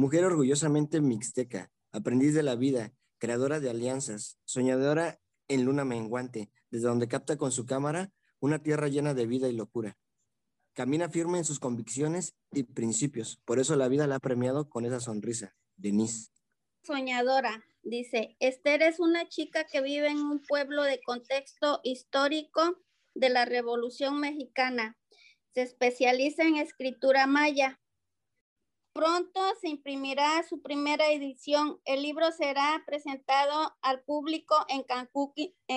mujer orgullosamente mixteca, aprendiz de la vida, creadora de alianzas, soñadora en luna menguante, desde donde capta con su cámara una tierra llena de vida y locura. Camina firme en sus convicciones y principios, por eso la vida la ha premiado con esa sonrisa. Denise. Soñadora, dice, Esther es una chica que vive en un pueblo de contexto histórico de la Revolución Mexicana. Se especializa en escritura maya. Pronto se imprimirá su primera edición. El libro será presentado al público en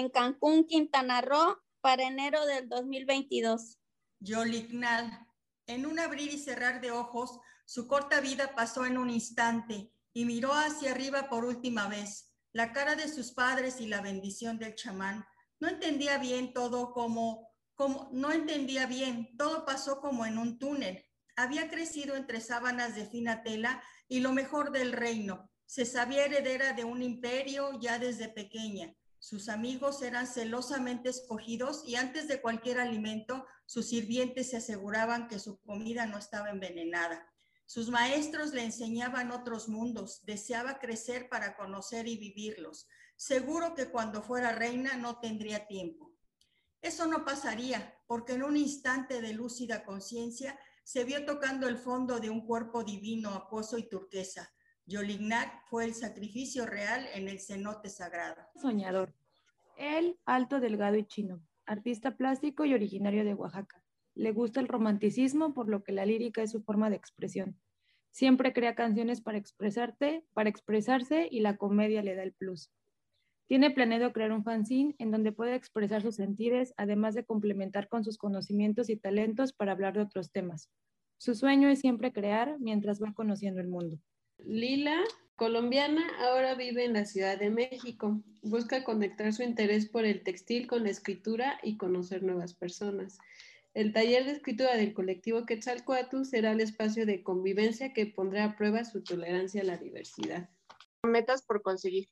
Cancún, Quintana Roo, para enero del 2022. Yolignal. En un abrir y cerrar de ojos, su corta vida pasó en un instante y miró hacia arriba por última vez. La cara de sus padres y la bendición del chamán. No entendía bien todo como, como, no entendía bien, todo pasó como en un túnel. Había crecido entre sábanas de fina tela y lo mejor del reino. Se sabía heredera de un imperio ya desde pequeña. Sus amigos eran celosamente escogidos y antes de cualquier alimento, sus sirvientes se aseguraban que su comida no estaba envenenada. Sus maestros le enseñaban otros mundos, deseaba crecer para conocer y vivirlos. Seguro que cuando fuera reina no tendría tiempo. Eso no pasaría, porque en un instante de lúcida conciencia se vio tocando el fondo de un cuerpo divino, acuoso y turquesa. Yolignac fue el sacrificio real en el cenote sagrado. Soñador. Él, alto, delgado y chino, artista plástico y originario de Oaxaca. Le gusta el romanticismo, por lo que la lírica es su forma de expresión. Siempre crea canciones para expresarte, para expresarse y la comedia le da el plus. Tiene planeado crear un fanzine en donde puede expresar sus sentires, además de complementar con sus conocimientos y talentos para hablar de otros temas. Su sueño es siempre crear mientras va conociendo el mundo. Lila, colombiana, ahora vive en la Ciudad de México. Busca conectar su interés por el textil con la escritura y conocer nuevas personas. El taller de escritura del colectivo Quetzalcoatl será el espacio de convivencia que pondrá a prueba su tolerancia a la diversidad. Metas por conseguir.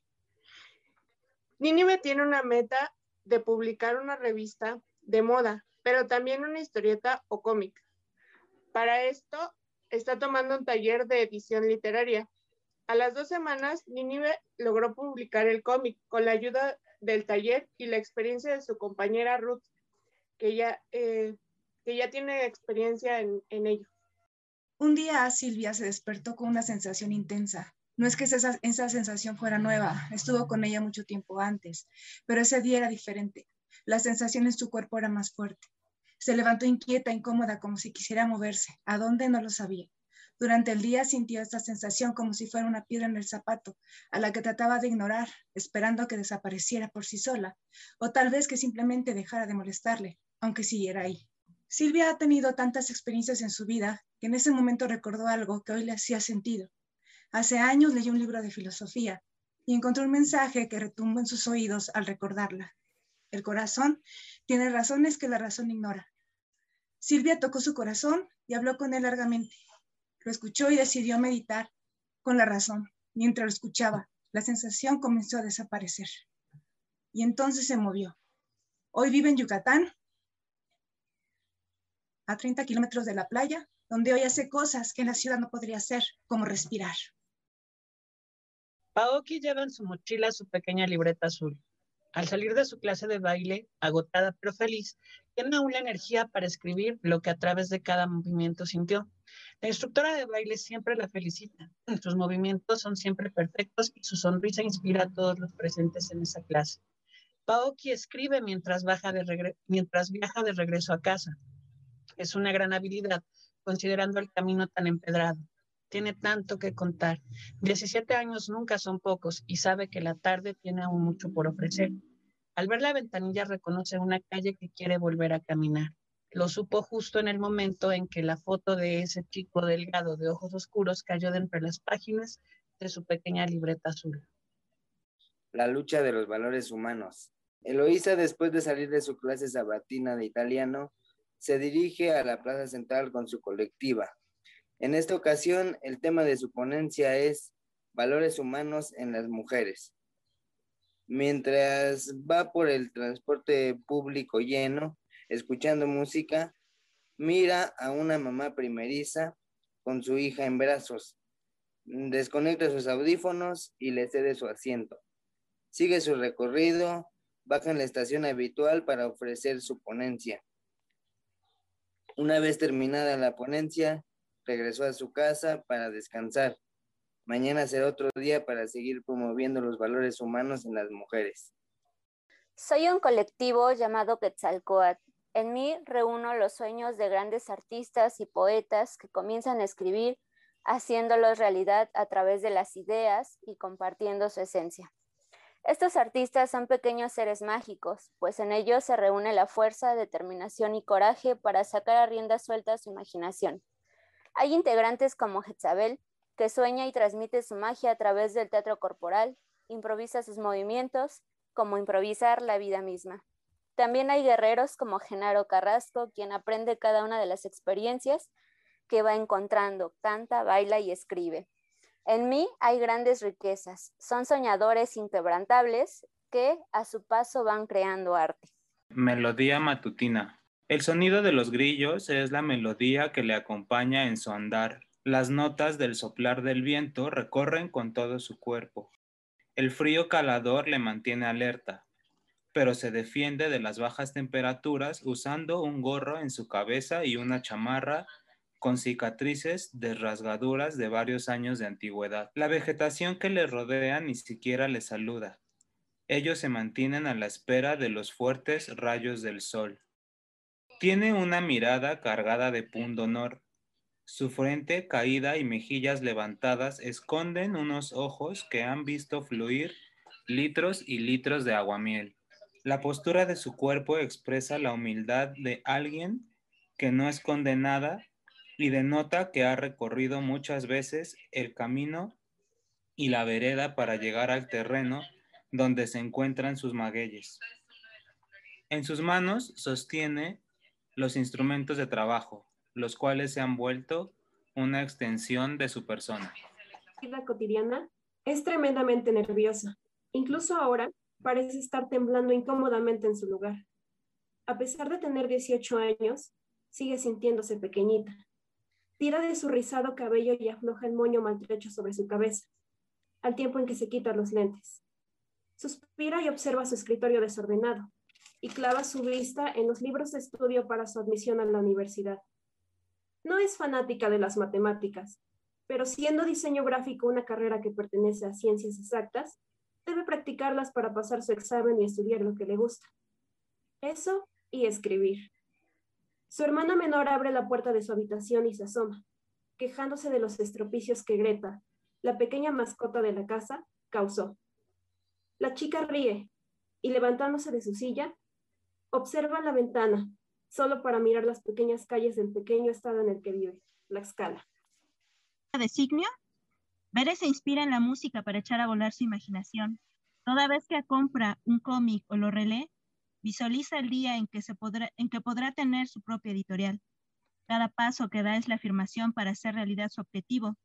Nínive tiene una meta de publicar una revista de moda, pero también una historieta o cómic. Para esto, está tomando un taller de edición literaria. A las dos semanas, Nínive logró publicar el cómic con la ayuda del taller y la experiencia de su compañera Ruth, que ya eh, que ya tiene experiencia en, ello. Un día Silvia se despertó con una sensación intensa. No es que esa, esa sensación fuera nueva, estuvo con ella mucho tiempo antes, pero ese día era diferente. La sensación en su cuerpo era más fuerte. Se levantó inquieta, incómoda, como si quisiera moverse. ¿A dónde? No lo sabía. Durante el día sintió esta sensación como si fuera una piedra en el zapato, a la que trataba de ignorar, esperando que desapareciera por sí sola, o tal vez que simplemente dejara de molestarle, aunque siguiera ahí. Silvia ha tenido tantas experiencias en su vida que en ese momento recordó algo que hoy le hacía sentido. Hace años leyó un libro de filosofía y encontró un mensaje que retumbó en sus oídos al recordarla. El corazón tiene razones que la razón ignora. Silvia tocó su corazón y habló con él largamente. Lo escuchó y decidió meditar con la razón. Mientras lo escuchaba, la sensación comenzó a desaparecer. Y entonces se movió. Hoy vive en Yucatán a 30 kilómetros de la playa, donde hoy hace cosas que en la ciudad no podría hacer, como respirar. Paoki lleva en su mochila su pequeña libreta azul. Al salir de su clase de baile, agotada pero feliz, tiene aún la energía para escribir lo que a través de cada movimiento sintió. La instructora de baile siempre la felicita. Sus movimientos son siempre perfectos y su sonrisa inspira a todos los presentes en esa clase. Paoki escribe mientras, mientras viaja de regreso a casa. Es una gran habilidad, considerando el camino tan empedrado. Tiene tanto que contar. 17 años nunca son pocos y sabe que la tarde tiene aún mucho por ofrecer. Al ver la ventanilla reconoce una calle que quiere volver a caminar. Lo supo justo en el momento en que la foto de ese chico delgado de ojos oscuros cayó de entre las páginas de su pequeña libreta azul. La lucha de los valores humanos. Eloísa, después de salir de su clase sabatina de italiano, se dirige a la Plaza Central con su colectiva. En esta ocasión, el tema de su ponencia es Valores humanos en las mujeres. Mientras va por el transporte público lleno, escuchando música, mira a una mamá primeriza con su hija en brazos. desconecta sus audífonos y le cede su asiento. Sigue su recorrido, baja en la estación habitual para ofrecer su ponencia. Una vez terminada la ponencia, regresó a su casa para descansar. Mañana será otro día para seguir promoviendo los valores humanos en las mujeres. Soy un colectivo llamado Quetzalcoatl. En mí reúno los sueños de grandes artistas y poetas que comienzan a escribir, haciéndolos realidad a través de las ideas y compartiendo su esencia. Estos artistas son pequeños seres mágicos, pues en ellos se reúne la fuerza, determinación y coraje para sacar a rienda suelta su imaginación. Hay integrantes como Jezabel, que sueña y transmite su magia a través del teatro corporal, improvisa sus movimientos, como improvisar la vida misma. También hay guerreros como Genaro Carrasco, quien aprende cada una de las experiencias que va encontrando, canta, baila y escribe. En mí hay grandes riquezas, son soñadores inquebrantables que a su paso van creando arte. Melodía matutina. El sonido de los grillos es la melodía que le acompaña en su andar. Las notas del soplar del viento recorren con todo su cuerpo. El frío calador le mantiene alerta, pero se defiende de las bajas temperaturas usando un gorro en su cabeza y una chamarra con cicatrices de rasgaduras de varios años de antigüedad. La vegetación que le rodea ni siquiera le saluda. Ellos se mantienen a la espera de los fuertes rayos del sol. Tiene una mirada cargada de pundonor. Su frente caída y mejillas levantadas esconden unos ojos que han visto fluir litros y litros de aguamiel. La postura de su cuerpo expresa la humildad de alguien que no es condenada y denota que ha recorrido muchas veces el camino y la vereda para llegar al terreno donde se encuentran sus magueyes. En sus manos sostiene los instrumentos de trabajo, los cuales se han vuelto una extensión de su persona. La vida cotidiana es tremendamente nerviosa. Incluso ahora parece estar temblando incómodamente en su lugar. A pesar de tener 18 años, sigue sintiéndose pequeñita. Tira de su rizado cabello y afloja el moño maltrecho sobre su cabeza, al tiempo en que se quita los lentes. Suspira y observa su escritorio desordenado y clava su vista en los libros de estudio para su admisión a la universidad. No es fanática de las matemáticas, pero siendo diseño gráfico una carrera que pertenece a ciencias exactas, debe practicarlas para pasar su examen y estudiar lo que le gusta. Eso y escribir. Su hermana menor abre la puerta de su habitación y se asoma, quejándose de los estropicios que Greta, la pequeña mascota de la casa, causó. La chica ríe y levantándose de su silla, observa la ventana, solo para mirar las pequeñas calles del pequeño estado en el que vive, la escala. ¿Designio? Bere se inspira en la música para echar a volar su imaginación. Toda vez que compra un cómic o lo relee, Visualiza el día en que, se podrá, en que podrá tener su propia editorial. Cada paso que da es la afirmación para hacer realidad su objetivo.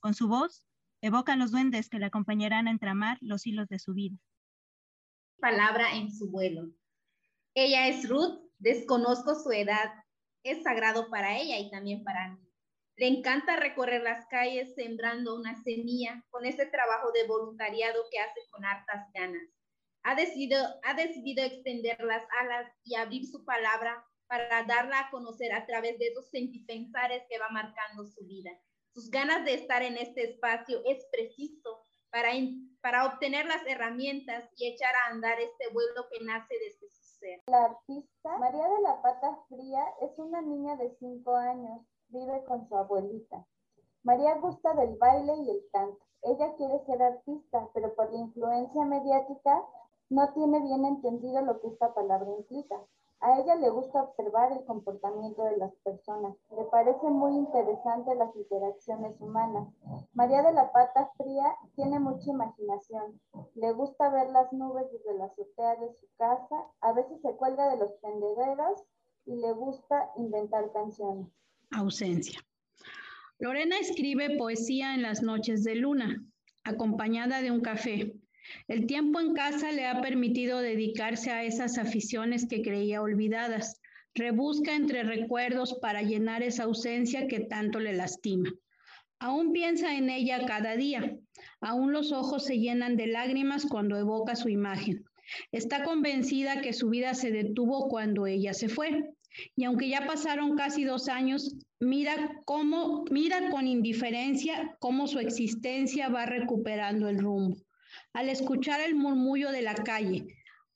Con su voz, evoca a los duendes que le acompañarán a entramar los hilos de su vida. Palabra en su vuelo. Ella es Ruth, desconozco su edad. Es sagrado para ella y también para mí. Le encanta recorrer las calles sembrando una semilla con ese trabajo de voluntariado que hace con hartas ganas ha decidido, ha decidido extender las alas y abrir su palabra para darla a conocer a través de esos sentipensares que va marcando su vida. Sus ganas de estar en este espacio es preciso para, para obtener las herramientas y echar a andar este vuelo que nace desde La artista María de la Pata Fría es una niña de 5 años, vive con su abuelita. María gusta del baile y el canto. Ella quiere ser artista, pero por la influencia mediática no tiene bien entendido lo que esta palabra implica. A ella le gusta observar el comportamiento de las personas. Le parece muy interesante las interacciones humanas. María de la Pata Fría tiene mucha imaginación. Le gusta ver las nubes desde la azotea de su casa. A veces se cuelga de los tendederos y le gusta inventar canciones. Ausencia. Lorena escribe poesía en las noches de luna, acompañada de un café. El tiempo en casa le ha permitido dedicarse a esas aficiones que creía olvidadas. Rebusca entre recuerdos para llenar esa ausencia que tanto le lastima. Aún piensa en ella cada día. Aún los ojos se llenan de lágrimas cuando evoca su imagen. Está convencida que su vida se detuvo cuando ella se fue. Y aunque ya pasaron casi dos años, mira cómo, mira con indiferencia cómo su existencia va recuperando el rumbo. Al escuchar el murmullo de la calle,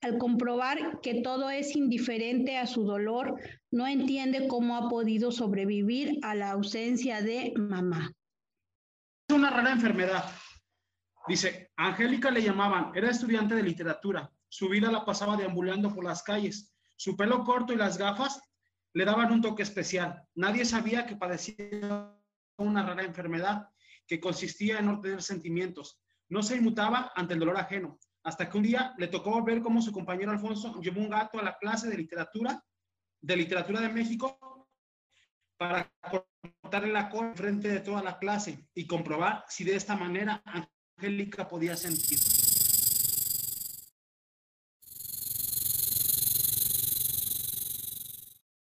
al comprobar que todo es indiferente a su dolor, no entiende cómo ha podido sobrevivir a la ausencia de mamá. Es una rara enfermedad. Dice, Angélica le llamaban, era estudiante de literatura. Su vida la pasaba deambulando por las calles. Su pelo corto y las gafas le daban un toque especial. Nadie sabía que padecía una rara enfermedad que consistía en no tener sentimientos. No se inmutaba ante el dolor ajeno hasta que un día le tocó ver cómo su compañero Alfonso llevó un gato a la clase de literatura, de literatura de México, para cortarle la cola frente de toda la clase y comprobar si de esta manera Angélica podía sentir.